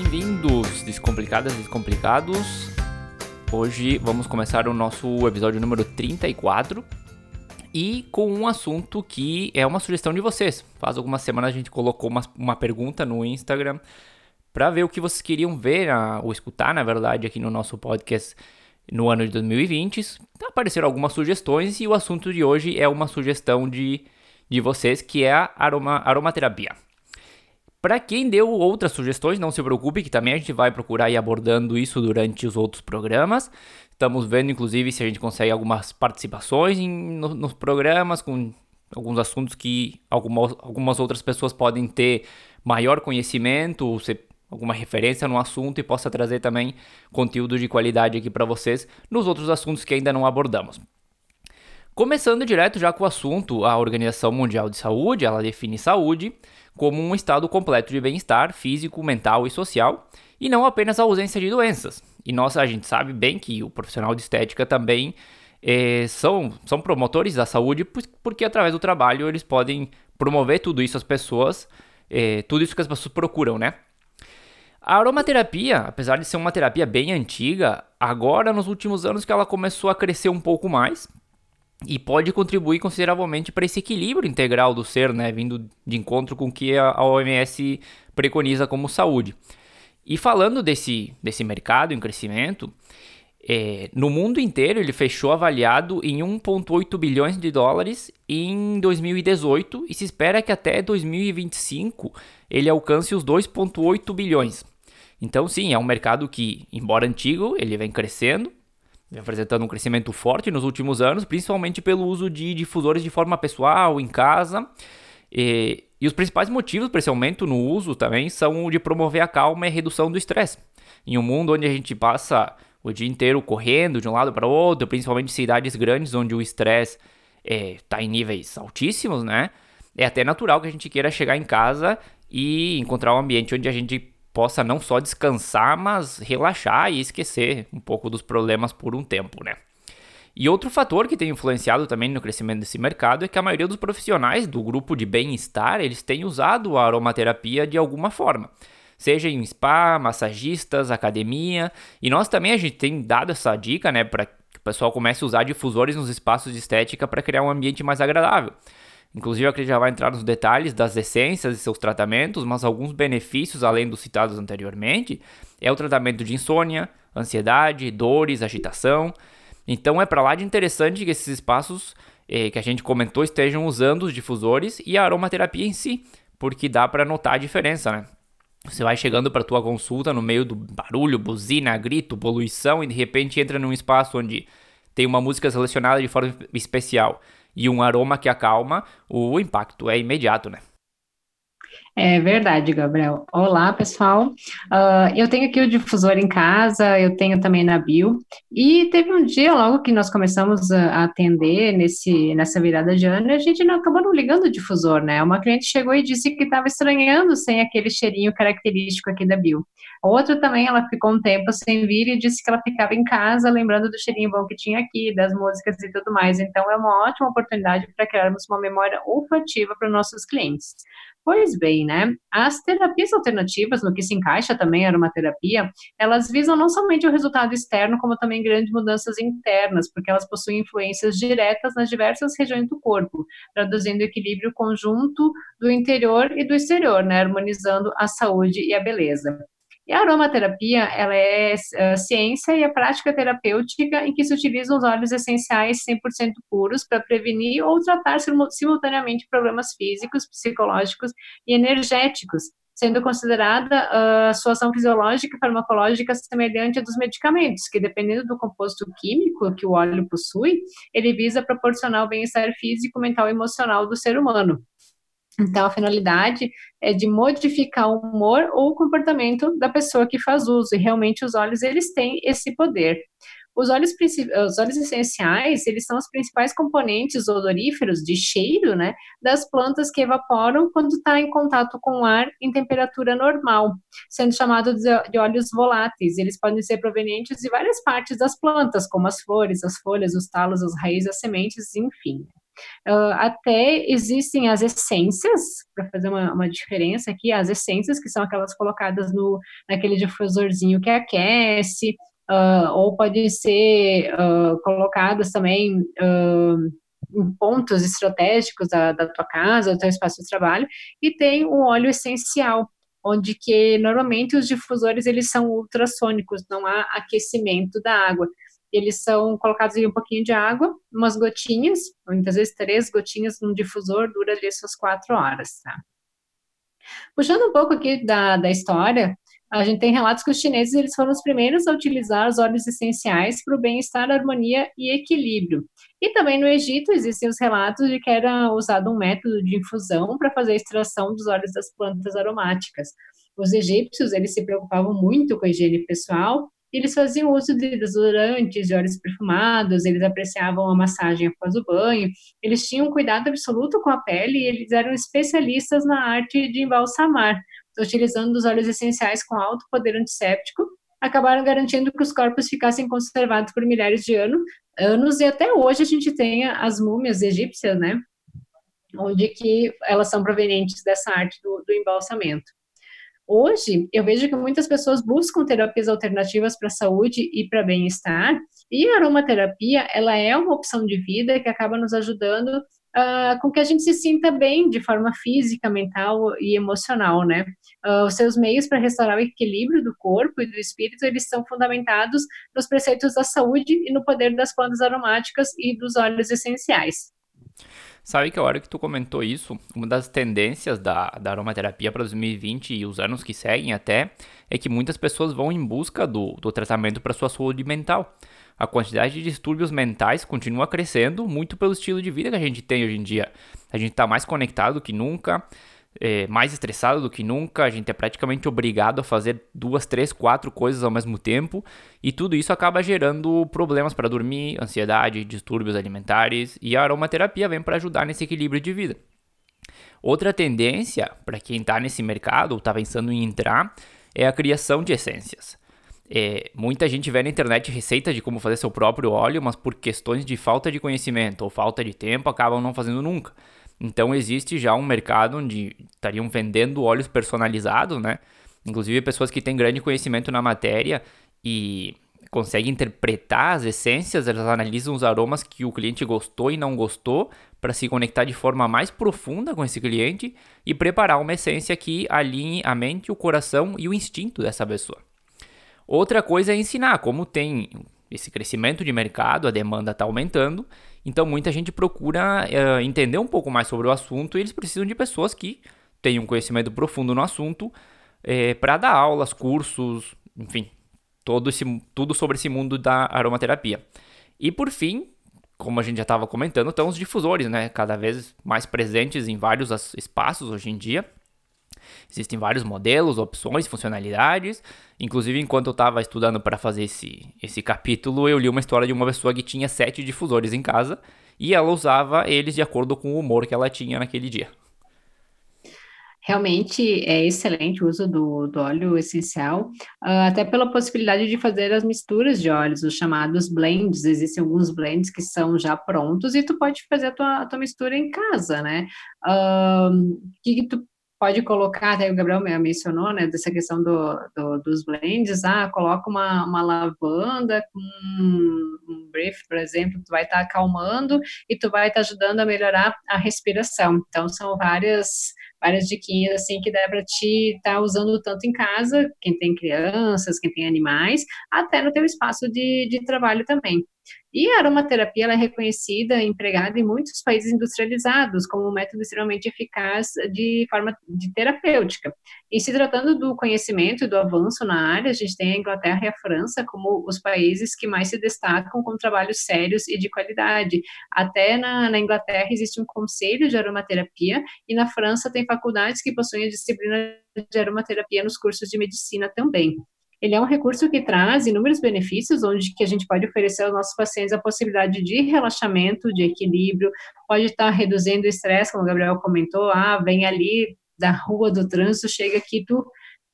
Bem-vindos, descomplicadas descomplicados. Hoje vamos começar o nosso episódio número 34 e com um assunto que é uma sugestão de vocês. Faz algumas semanas a gente colocou uma, uma pergunta no Instagram para ver o que vocês queriam ver ou escutar, na verdade, aqui no nosso podcast no ano de 2020. Apareceram algumas sugestões e o assunto de hoje é uma sugestão de, de vocês, que é a aroma, aromaterapia. Para quem deu outras sugestões, não se preocupe, que também a gente vai procurar ir abordando isso durante os outros programas. Estamos vendo, inclusive, se a gente consegue algumas participações em, no, nos programas, com alguns assuntos que algumas, algumas outras pessoas podem ter maior conhecimento, ou ser alguma referência no assunto e possa trazer também conteúdo de qualidade aqui para vocês nos outros assuntos que ainda não abordamos. Começando direto já com o assunto, a Organização Mundial de Saúde, ela define saúde como um estado completo de bem-estar físico, mental e social, e não apenas a ausência de doenças. E nós, a gente sabe bem que o profissional de estética também é, são, são promotores da saúde, porque através do trabalho eles podem promover tudo isso às pessoas, é, tudo isso que as pessoas procuram, né? A aromaterapia, apesar de ser uma terapia bem antiga, agora nos últimos anos que ela começou a crescer um pouco mais e pode contribuir consideravelmente para esse equilíbrio integral do ser, né, vindo de encontro com o que a OMS preconiza como saúde. E falando desse, desse mercado em crescimento, é, no mundo inteiro ele fechou avaliado em 1,8 bilhões de dólares em 2018 e se espera que até 2025 ele alcance os 2,8 bilhões. Então, sim, é um mercado que, embora antigo, ele vem crescendo, apresentando um crescimento forte nos últimos anos, principalmente pelo uso de difusores de forma pessoal, em casa. E, e os principais motivos para esse aumento no uso também são o de promover a calma e a redução do estresse. Em um mundo onde a gente passa o dia inteiro correndo de um lado para o outro, principalmente em cidades grandes onde o estresse está é, em níveis altíssimos, né? É até natural que a gente queira chegar em casa e encontrar um ambiente onde a gente possa não só descansar, mas relaxar e esquecer um pouco dos problemas por um tempo, né? E outro fator que tem influenciado também no crescimento desse mercado é que a maioria dos profissionais do grupo de bem-estar, eles têm usado a aromaterapia de alguma forma. Seja em spa, massagistas, academia, e nós também a gente tem dado essa dica, né, para que o pessoal comece a usar difusores nos espaços de estética para criar um ambiente mais agradável. Inclusive, a já vai entrar nos detalhes das essências e seus tratamentos, mas alguns benefícios, além dos citados anteriormente, é o tratamento de insônia, ansiedade, dores, agitação. Então, é para lá de interessante que esses espaços eh, que a gente comentou estejam usando os difusores e a aromaterapia em si, porque dá para notar a diferença, né? Você vai chegando para tua consulta no meio do barulho, buzina, grito, poluição e de repente entra num espaço onde tem uma música selecionada de forma especial e um aroma que acalma, o impacto é imediato, né? É verdade, Gabriel. Olá, pessoal. Uh, eu tenho aqui o difusor em casa, eu tenho também na Bio. E teve um dia, logo que nós começamos a atender nesse, nessa virada de ano, a gente não, acabou não ligando o difusor, né? Uma cliente chegou e disse que estava estranhando sem aquele cheirinho característico aqui da Bio. Outro também, ela ficou um tempo sem vir e disse que ela ficava em casa lembrando do cheirinho bom que tinha aqui, das músicas e tudo mais. Então, é uma ótima oportunidade para criarmos uma memória olfativa para nossos clientes. Pois bem, né? As terapias alternativas, no que se encaixa também a aromaterapia, elas visam não somente o resultado externo, como também grandes mudanças internas, porque elas possuem influências diretas nas diversas regiões do corpo, traduzindo o equilíbrio conjunto do interior e do exterior, né? Harmonizando a saúde e a beleza. E a aromaterapia, ela é a ciência e a prática terapêutica em que se utilizam os óleos essenciais 100% puros para prevenir ou tratar simultaneamente problemas físicos, psicológicos e energéticos, sendo considerada a sua ação fisiológica e farmacológica semelhante à dos medicamentos, que dependendo do composto químico que o óleo possui, ele visa proporcionar o bem-estar físico, mental e emocional do ser humano. Então, a finalidade é de modificar o humor ou o comportamento da pessoa que faz uso, e realmente os óleos, eles têm esse poder. Os óleos, os óleos essenciais, eles são os principais componentes odoríferos de cheiro, né, das plantas que evaporam quando está em contato com o ar em temperatura normal, sendo chamados de óleos voláteis. Eles podem ser provenientes de várias partes das plantas, como as flores, as folhas, os talos, as raízes, as sementes, enfim. Uh, até existem as essências, para fazer uma, uma diferença aqui, as essências, que são aquelas colocadas no, naquele difusorzinho que aquece, uh, ou pode ser uh, colocadas também em pontos estratégicos da, da tua casa, do teu espaço de trabalho, e tem o óleo essencial, onde que normalmente os difusores eles são ultrassônicos, não há aquecimento da água. Eles são colocados em um pouquinho de água, umas gotinhas, muitas vezes três gotinhas num difusor, dura ali suas quatro horas, tá? Puxando um pouco aqui da, da história, a gente tem relatos que os chineses eles foram os primeiros a utilizar os óleos essenciais para o bem-estar, harmonia e equilíbrio. E também no Egito existem os relatos de que era usado um método de infusão para fazer a extração dos óleos das plantas aromáticas. Os egípcios eles se preocupavam muito com a higiene pessoal eles faziam uso de desodorantes, de óleos perfumados, eles apreciavam a massagem após o banho, eles tinham cuidado absoluto com a pele e eles eram especialistas na arte de embalsamar, utilizando os óleos essenciais com alto poder antisséptico, acabaram garantindo que os corpos ficassem conservados por milhares de anos, anos e até hoje a gente tem as múmias egípcias, né? Onde que elas são provenientes dessa arte do, do embalsamento. Hoje, eu vejo que muitas pessoas buscam terapias alternativas para a saúde e para bem-estar, e a aromaterapia, ela é uma opção de vida que acaba nos ajudando uh, com que a gente se sinta bem de forma física, mental e emocional, né? Uh, os seus meios para restaurar o equilíbrio do corpo e do espírito, eles são fundamentados nos preceitos da saúde e no poder das plantas aromáticas e dos óleos essenciais. Sabe que a hora que tu comentou isso, uma das tendências da, da aromaterapia para 2020 e os anos que seguem até, é que muitas pessoas vão em busca do, do tratamento para sua saúde mental. A quantidade de distúrbios mentais continua crescendo muito pelo estilo de vida que a gente tem hoje em dia. A gente está mais conectado que nunca, é, mais estressado do que nunca, a gente é praticamente obrigado a fazer duas, três, quatro coisas ao mesmo tempo e tudo isso acaba gerando problemas para dormir, ansiedade, distúrbios alimentares e a aromaterapia vem para ajudar nesse equilíbrio de vida. Outra tendência para quem está nesse mercado ou está pensando em entrar é a criação de essências. É, muita gente vê na internet receitas de como fazer seu próprio óleo, mas por questões de falta de conhecimento ou falta de tempo acabam não fazendo nunca. Então existe já um mercado onde estariam vendendo óleos personalizados, né? Inclusive pessoas que têm grande conhecimento na matéria e conseguem interpretar as essências, elas analisam os aromas que o cliente gostou e não gostou para se conectar de forma mais profunda com esse cliente e preparar uma essência que alinhe a mente, o coração e o instinto dessa pessoa. Outra coisa é ensinar, como tem esse crescimento de mercado, a demanda está aumentando, então muita gente procura uh, entender um pouco mais sobre o assunto e eles precisam de pessoas que tenham conhecimento profundo no assunto é, para dar aulas, cursos, enfim, todo esse, tudo sobre esse mundo da aromaterapia. E por fim, como a gente já estava comentando, estão os difusores, né? Cada vez mais presentes em vários espaços hoje em dia. Existem vários modelos, opções, funcionalidades. Inclusive, enquanto eu estava estudando para fazer esse, esse capítulo, eu li uma história de uma pessoa que tinha sete difusores em casa e ela usava eles de acordo com o humor que ela tinha naquele dia. Realmente é excelente o uso do, do óleo essencial, uh, até pela possibilidade de fazer as misturas de óleos, os chamados blends. Existem alguns blends que são já prontos e tu pode fazer a tua, a tua mistura em casa, né? O uh, que, que tu pode colocar, até o Gabriel mencionou, né, dessa questão do, do, dos blends, ah, coloca uma, uma lavanda com um brief, por exemplo, tu vai estar tá acalmando e tu vai estar tá ajudando a melhorar a respiração. Então, são várias várias diquinhas assim que dá para te estar tá usando tanto em casa, quem tem crianças, quem tem animais, até no teu espaço de, de trabalho também. E a aromaterapia é reconhecida empregada em muitos países industrializados como um método extremamente eficaz de forma de terapêutica. E se tratando do conhecimento e do avanço na área, a gente tem a Inglaterra e a França como os países que mais se destacam com trabalhos sérios e de qualidade. Até na, na Inglaterra existe um conselho de aromaterapia e na França tem faculdades que possuem a disciplina de aromaterapia nos cursos de medicina também. Ele é um recurso que traz inúmeros benefícios, onde que a gente pode oferecer aos nossos pacientes a possibilidade de relaxamento, de equilíbrio, pode estar reduzindo o estresse, como o Gabriel comentou, ah, vem ali da rua do trânsito, chega aqui, tu,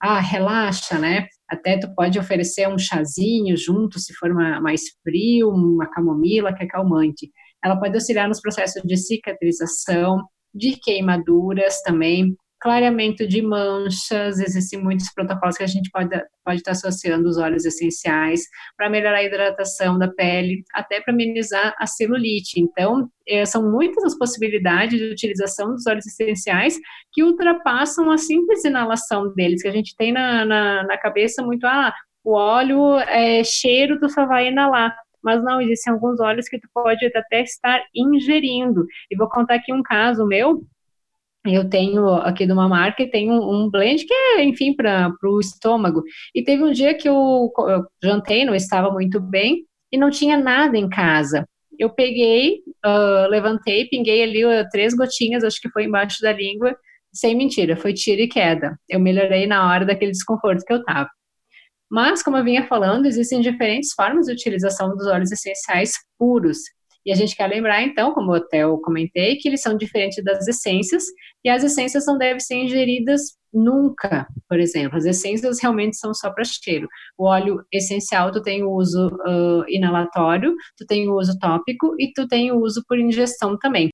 ah, relaxa, né? Até tu pode oferecer um chazinho junto, se for uma, mais frio, uma camomila, que é calmante. Ela pode auxiliar nos processos de cicatrização, de queimaduras também, clareamento de manchas, existem muitos protocolos que a gente pode, pode estar associando os óleos essenciais para melhorar a hidratação da pele, até para amenizar a celulite. Então, é, são muitas as possibilidades de utilização dos óleos essenciais que ultrapassam a simples inalação deles, que a gente tem na, na, na cabeça muito, ah, o óleo é cheiro, tu só vai inalar mas não, existem alguns óleos que tu pode até estar ingerindo. E vou contar aqui um caso meu, eu tenho aqui de uma marca e tenho um, blend que é, enfim, para o estômago. E teve um dia que eu, eu, jantei, não estava muito bem, e não tinha nada em casa. Eu peguei, uh, levantei, pinguei ali uh, três gotinhas, acho que foi embaixo da língua, sem mentira, foi tiro e queda. Eu melhorei na hora daquele desconforto que eu tava. Mas, como eu vinha falando, existem diferentes formas de utilização dos óleos essenciais puros. E a gente quer lembrar, então, como até eu comentei, que eles são diferentes das essências, e as essências não devem ser ingeridas nunca, por exemplo. As essências realmente são só para cheiro. O óleo essencial, tu tem o uso uh, inalatório, tu tem o uso tópico e tu tem o uso por ingestão também.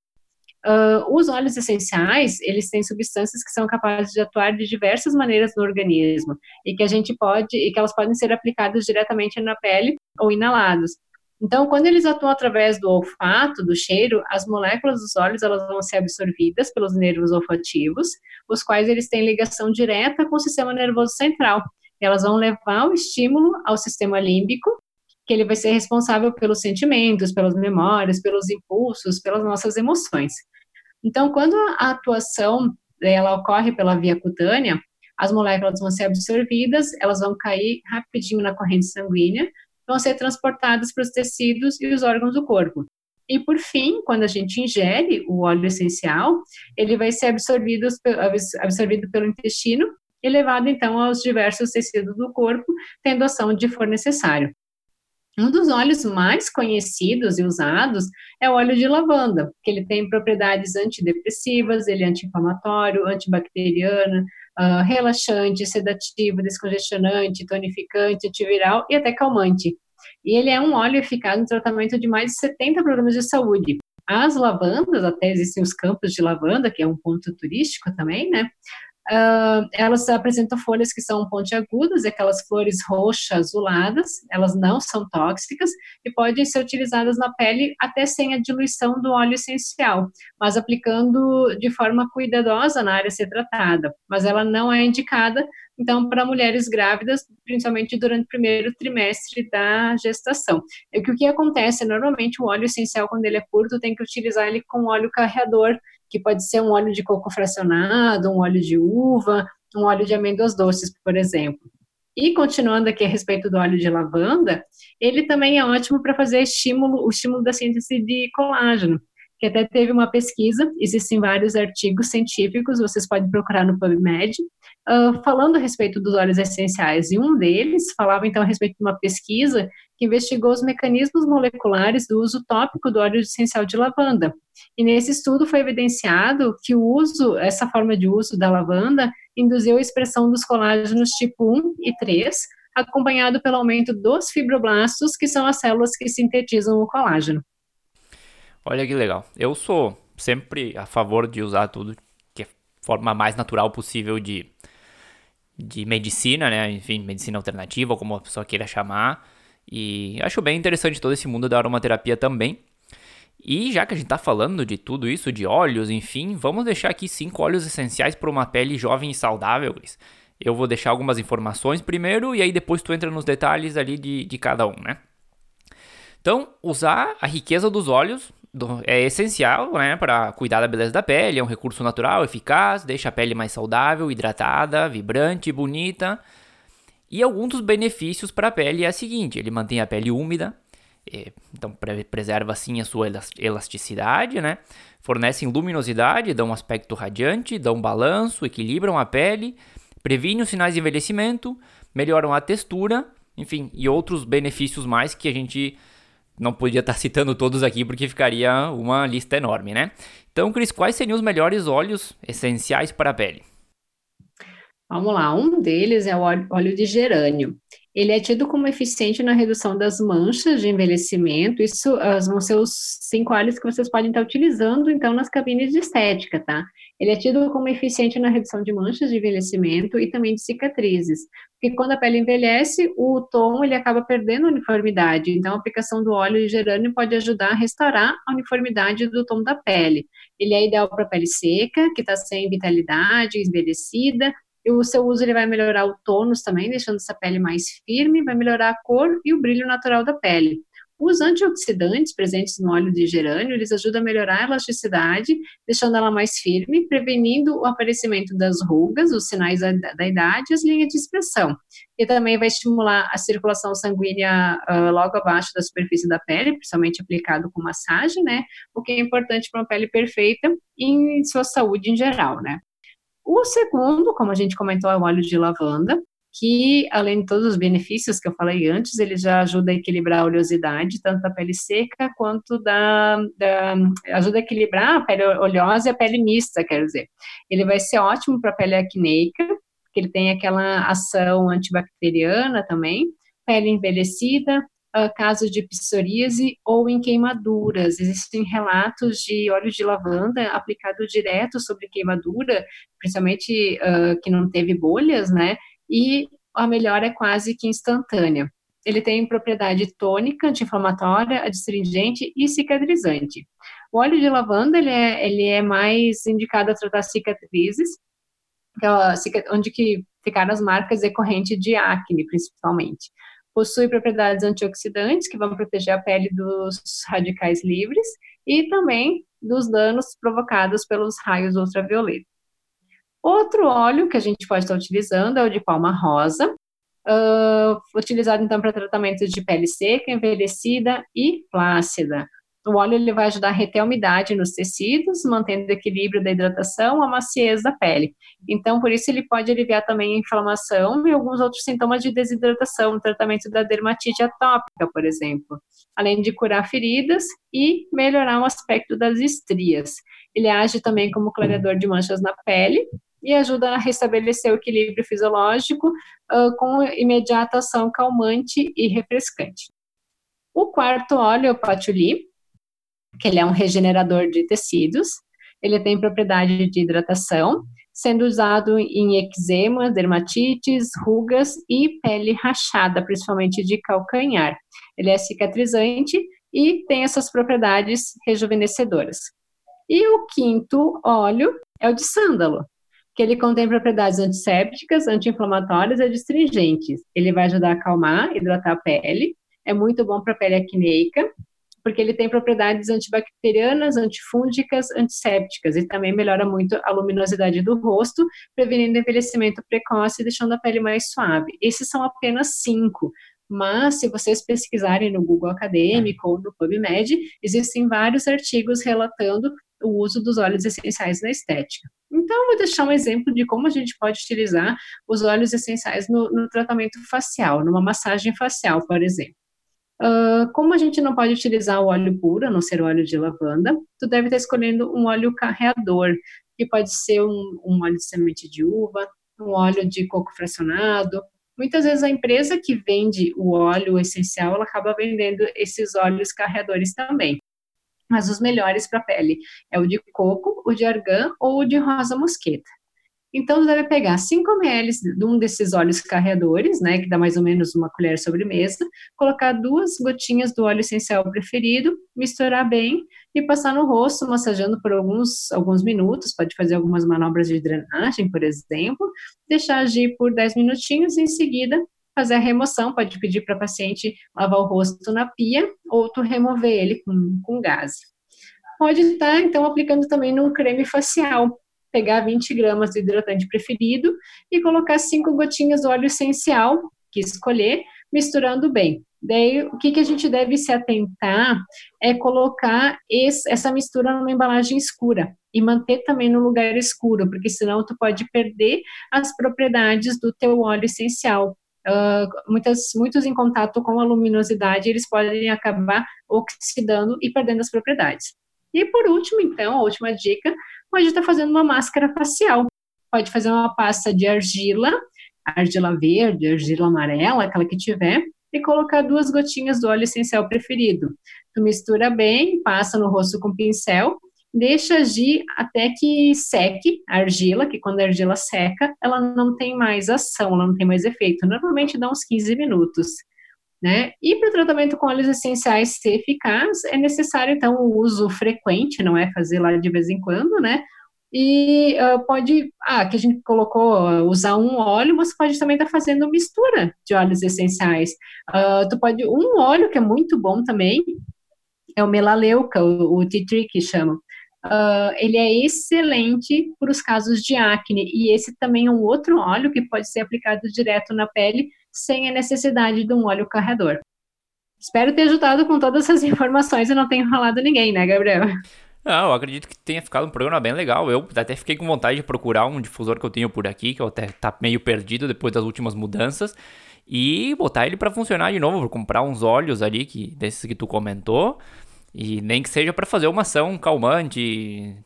Uh, os óleos essenciais, eles têm substâncias que são capazes de atuar de diversas maneiras no organismo e que a gente pode, e que elas podem ser aplicadas diretamente na pele ou inalados. Então, quando eles atuam através do olfato, do cheiro, as moléculas dos óleos elas vão ser absorvidas pelos nervos olfativos, os quais eles têm ligação direta com o sistema nervoso central. Elas vão levar o estímulo ao sistema límbico, que ele vai ser responsável pelos sentimentos, pelas memórias, pelos impulsos, pelas nossas emoções. Então, quando a atuação ela ocorre pela via cutânea, as moléculas vão ser absorvidas, elas vão cair rapidinho na corrente sanguínea, vão ser transportadas para os tecidos e os órgãos do corpo. E por fim, quando a gente ingere o óleo essencial, ele vai ser absorvido, absorvido pelo intestino e levado então aos diversos tecidos do corpo, tendo ação de for necessário. Um dos óleos mais conhecidos e usados é o óleo de lavanda, que ele tem propriedades antidepressivas, ele é anti-inflamatório, antibacteriano, uh, relaxante, sedativo, descongestionante, tonificante, antiviral e até calmante. E ele é um óleo eficaz no tratamento de mais de 70 problemas de saúde. As lavandas, até existem os campos de lavanda, que é um ponto turístico também, né? Uh, elas apresentam folhas que são pontiagudas, aquelas flores roxas, azuladas, elas não são tóxicas e podem ser utilizadas na pele até sem a diluição do óleo essencial, mas aplicando de forma cuidadosa na área a ser tratada. Mas ela não é indicada, então, para mulheres grávidas, principalmente durante o primeiro trimestre da gestação. É que o que acontece, normalmente o óleo essencial, quando ele é curto, tem que utilizar ele com óleo carreador, que pode ser um óleo de coco fracionado, um óleo de uva, um óleo de amêndoas doces, por exemplo. E continuando aqui a respeito do óleo de lavanda, ele também é ótimo para fazer estímulo, o estímulo da síntese de colágeno, que até teve uma pesquisa, existem vários artigos científicos, vocês podem procurar no PubMed, falando a respeito dos óleos essenciais, e um deles falava então a respeito de uma pesquisa que investigou os mecanismos moleculares do uso tópico do óleo essencial de lavanda. E nesse estudo foi evidenciado que o uso, essa forma de uso da lavanda, induziu a expressão dos colágenos tipo 1 e 3, acompanhado pelo aumento dos fibroblastos, que são as células que sintetizam o colágeno. Olha que legal. Eu sou sempre a favor de usar tudo que é forma mais natural possível de de medicina, né? Enfim, medicina alternativa, como a pessoa queira chamar. E acho bem interessante todo esse mundo da aromaterapia também. E já que a gente tá falando de tudo isso, de óleos, enfim, vamos deixar aqui cinco óleos essenciais para uma pele jovem e saudável, Cris. Eu vou deixar algumas informações primeiro e aí depois tu entra nos detalhes ali de, de cada um, né? Então, usar a riqueza dos óleos é essencial, né, para cuidar da beleza da pele, é um recurso natural, eficaz, deixa a pele mais saudável, hidratada, vibrante, bonita. E alguns dos benefícios para a pele é a seguinte: ele mantém a pele úmida, então preserva assim a sua elasticidade, né? Fornecem luminosidade, dão um aspecto radiante, dão balanço, equilibram a pele, previnem os sinais de envelhecimento, melhoram a textura, enfim, e outros benefícios mais que a gente não podia estar citando todos aqui porque ficaria uma lista enorme, né? Então, Cris, quais seriam os melhores óleos essenciais para a pele? Vamos lá, um deles é o óleo de gerânio. Ele é tido como eficiente na redução das manchas de envelhecimento. Isso uh, vão ser os cinco óleos que vocês podem estar utilizando, então, nas cabines de estética, tá? Ele é tido como eficiente na redução de manchas de envelhecimento e também de cicatrizes. Porque quando a pele envelhece, o tom ele acaba perdendo uniformidade. Então, a aplicação do óleo de gerânio pode ajudar a restaurar a uniformidade do tom da pele. Ele é ideal para pele seca, que está sem vitalidade, envelhecida, e o seu uso ele vai melhorar o tônus também, deixando essa pele mais firme, vai melhorar a cor e o brilho natural da pele. Os antioxidantes presentes no óleo de gerânio, eles ajudam a melhorar a elasticidade, deixando ela mais firme, prevenindo o aparecimento das rugas, os sinais da, da idade e as linhas de expressão. E também vai estimular a circulação sanguínea uh, logo abaixo da superfície da pele, principalmente aplicado com massagem, né? O que é importante para uma pele perfeita e em sua saúde em geral, né? O segundo, como a gente comentou, é o óleo de lavanda, que além de todos os benefícios que eu falei antes, ele já ajuda a equilibrar a oleosidade, tanto da pele seca quanto da, da ajuda a equilibrar a pele oleosa e a pele mista, quer dizer. Ele vai ser ótimo para a pele acneica, porque ele tem aquela ação antibacteriana também, pele envelhecida, uh, casos de psoríase ou em queimaduras. Existem relatos de óleo de lavanda aplicado direto sobre queimadura, principalmente uh, que não teve bolhas, né? E a melhora é quase que instantânea. Ele tem propriedade tônica, anti-inflamatória, adstringente e cicatrizante. O óleo de lavanda ele é, ele é mais indicado a tratar cicatrizes, é onde que ficaram as marcas decorrentes de acne, principalmente. Possui propriedades antioxidantes que vão proteger a pele dos radicais livres e também dos danos provocados pelos raios ultravioleta. Outro óleo que a gente pode estar utilizando é o de palma rosa, uh, utilizado então para tratamento de pele seca, envelhecida e flácida. O óleo ele vai ajudar a reter a umidade nos tecidos, mantendo o equilíbrio da hidratação, a maciez da pele. Então, por isso, ele pode aliviar também a inflamação e alguns outros sintomas de desidratação, no tratamento da dermatite atópica, por exemplo. Além de curar feridas e melhorar o aspecto das estrias. Ele age também como clareador de manchas na pele e ajuda a restabelecer o equilíbrio fisiológico uh, com imediata ação calmante e refrescante. O quarto óleo é o patchouli, que ele é um regenerador de tecidos. Ele tem propriedade de hidratação, sendo usado em eczema, dermatites, rugas e pele rachada, principalmente de calcanhar. Ele é cicatrizante e tem essas propriedades rejuvenescedoras. E o quinto óleo é o de sândalo, que ele contém propriedades antissépticas, anti-inflamatórias e adstringentes. Ele vai ajudar a acalmar, hidratar a pele, é muito bom para a pele acneica, porque ele tem propriedades antibacterianas, antifúngicas, antissépticas e também melhora muito a luminosidade do rosto, prevenindo envelhecimento precoce e deixando a pele mais suave. Esses são apenas cinco, mas se vocês pesquisarem no Google Acadêmico ou no PubMed, existem vários artigos relatando o uso dos óleos essenciais na estética. Então, vou deixar um exemplo de como a gente pode utilizar os óleos essenciais no, no tratamento facial, numa massagem facial, por exemplo. Uh, como a gente não pode utilizar o óleo puro, a não ser o óleo de lavanda, tu deve estar escolhendo um óleo carreador, que pode ser um, um óleo de semente de uva, um óleo de coco fracionado. Muitas vezes a empresa que vende o óleo essencial, ela acaba vendendo esses óleos carreadores também mas os melhores para a pele é o de coco, o de argan ou o de rosa mosqueta. Então, você deve pegar 5 ml de um desses óleos carreadores, né, que dá mais ou menos uma colher sobremesa, colocar duas gotinhas do óleo essencial preferido, misturar bem e passar no rosto, massageando por alguns, alguns minutos, pode fazer algumas manobras de drenagem, por exemplo, deixar agir por 10 minutinhos e em seguida fazer a remoção, pode pedir para a paciente lavar o rosto na pia ou tu remover ele com, com gás. Pode estar, então, aplicando também no creme facial, pegar 20 gramas do hidratante preferido e colocar 5 gotinhas do óleo essencial, que escolher, misturando bem. Daí, o que, que a gente deve se atentar é colocar esse, essa mistura numa embalagem escura e manter também no lugar escuro, porque senão tu pode perder as propriedades do teu óleo essencial. Uh, muitas, muitos em contato com a luminosidade, eles podem acabar oxidando e perdendo as propriedades. E por último, então, a última dica, pode estar fazendo uma máscara facial. Pode fazer uma pasta de argila argila verde, argila amarela, aquela que tiver, e colocar duas gotinhas do óleo essencial preferido. Tu mistura bem, passa no rosto com pincel, deixa agir até que seque a argila, que quando a argila seca, ela não tem mais ação, ela não tem mais efeito. Normalmente dá uns 15 minutos. Né? E para o tratamento com óleos essenciais ser eficaz, é necessário, então, o uso frequente, não é fazer lá de vez em quando, né? E uh, pode, ah, que a gente colocou, uh, usar um óleo, você pode também estar tá fazendo mistura de óleos essenciais. Uh, tu pode, um óleo que é muito bom também, é o melaleuca, o, o tea tree que chama. Uh, ele é excelente para os casos de acne, e esse também é um outro óleo que pode ser aplicado direto na pele, sem a necessidade de um óleo carreador. Espero ter ajudado com todas essas informações e não tenho enrolado ninguém, né, Gabriel? Não, eu acredito que tenha ficado um programa bem legal. Eu até fiquei com vontade de procurar um difusor que eu tenho por aqui, que eu até tá meio perdido depois das últimas mudanças, e botar ele para funcionar de novo, comprar uns óleos ali que desses que tu comentou. E nem que seja para fazer uma ação calmante,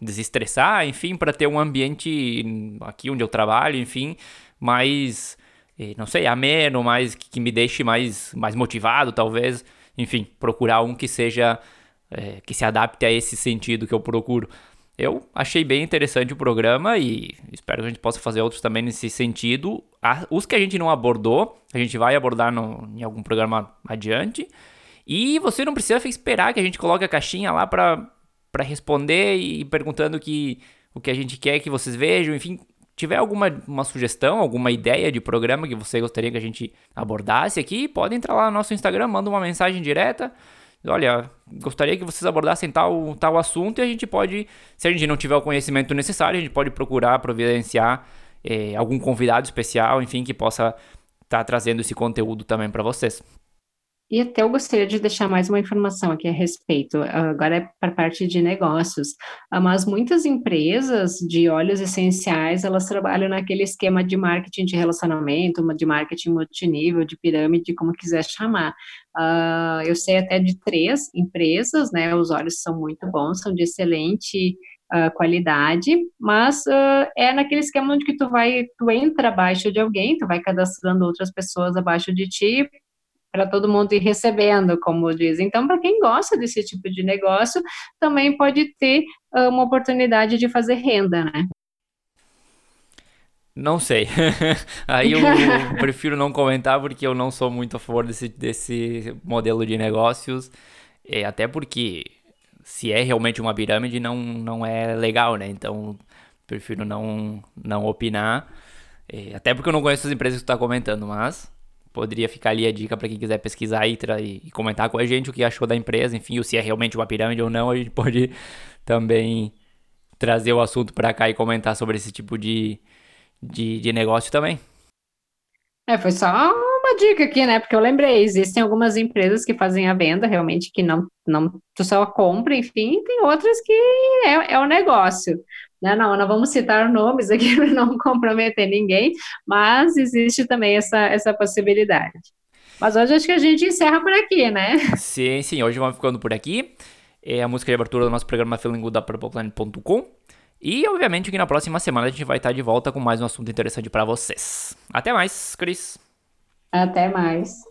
desestressar, enfim, para ter um ambiente aqui onde eu trabalho, enfim, mais, eh, não sei, ameno, mais que me deixe mais, mais motivado, talvez. Enfim, procurar um que seja, é, que se adapte a esse sentido que eu procuro. Eu achei bem interessante o programa e espero que a gente possa fazer outros também nesse sentido. Os que a gente não abordou, a gente vai abordar no, em algum programa adiante. E você não precisa esperar que a gente coloque a caixinha lá para responder e perguntando que, o que a gente quer que vocês vejam, enfim. Tiver alguma uma sugestão, alguma ideia de programa que você gostaria que a gente abordasse aqui, pode entrar lá no nosso Instagram, manda uma mensagem direta. Olha, gostaria que vocês abordassem tal, tal assunto e a gente pode, se a gente não tiver o conhecimento necessário, a gente pode procurar providenciar eh, algum convidado especial, enfim, que possa estar tá trazendo esse conteúdo também para vocês. E até eu gostaria de deixar mais uma informação aqui a respeito, agora é para a parte de negócios, ah, mas muitas empresas de óleos essenciais, elas trabalham naquele esquema de marketing de relacionamento, de marketing multinível, de pirâmide, como quiser chamar. Uh, eu sei até de três empresas, né, os óleos são muito bons, são de excelente Uh, qualidade, mas uh, é naquele esquema onde que tu vai, tu entra abaixo de alguém, tu vai cadastrando outras pessoas abaixo de ti, para todo mundo ir recebendo, como diz. Então, para quem gosta desse tipo de negócio, também pode ter uh, uma oportunidade de fazer renda, né? Não sei. Aí eu prefiro não comentar porque eu não sou muito a favor desse, desse modelo de negócios. É, até porque se é realmente uma pirâmide não, não é legal, né? Então prefiro não, não opinar. É, até porque eu não conheço as empresas que tu está comentando, mas Poderia ficar ali a dica para quem quiser pesquisar e, e, comentar com a gente o que achou da empresa, enfim, ou se é realmente uma pirâmide ou não, a gente pode também trazer o assunto para cá e comentar sobre esse tipo de, de, de negócio também. É, foi só uma dica aqui, né? Porque eu lembrei, existem algumas empresas que fazem a venda realmente que não, não tu só compra, enfim, tem outras que é, é o negócio. Né? Não, não vamos citar nomes aqui para não comprometer ninguém, mas existe também essa, essa possibilidade. Mas hoje acho que a gente encerra por aqui, né? Sim, sim, hoje vamos ficando por aqui. É a música de abertura do nosso programa Feeling da PurplePlanet.com. E, obviamente, que na próxima semana a gente vai estar de volta com mais um assunto interessante para vocês. Até mais, Cris. Até mais.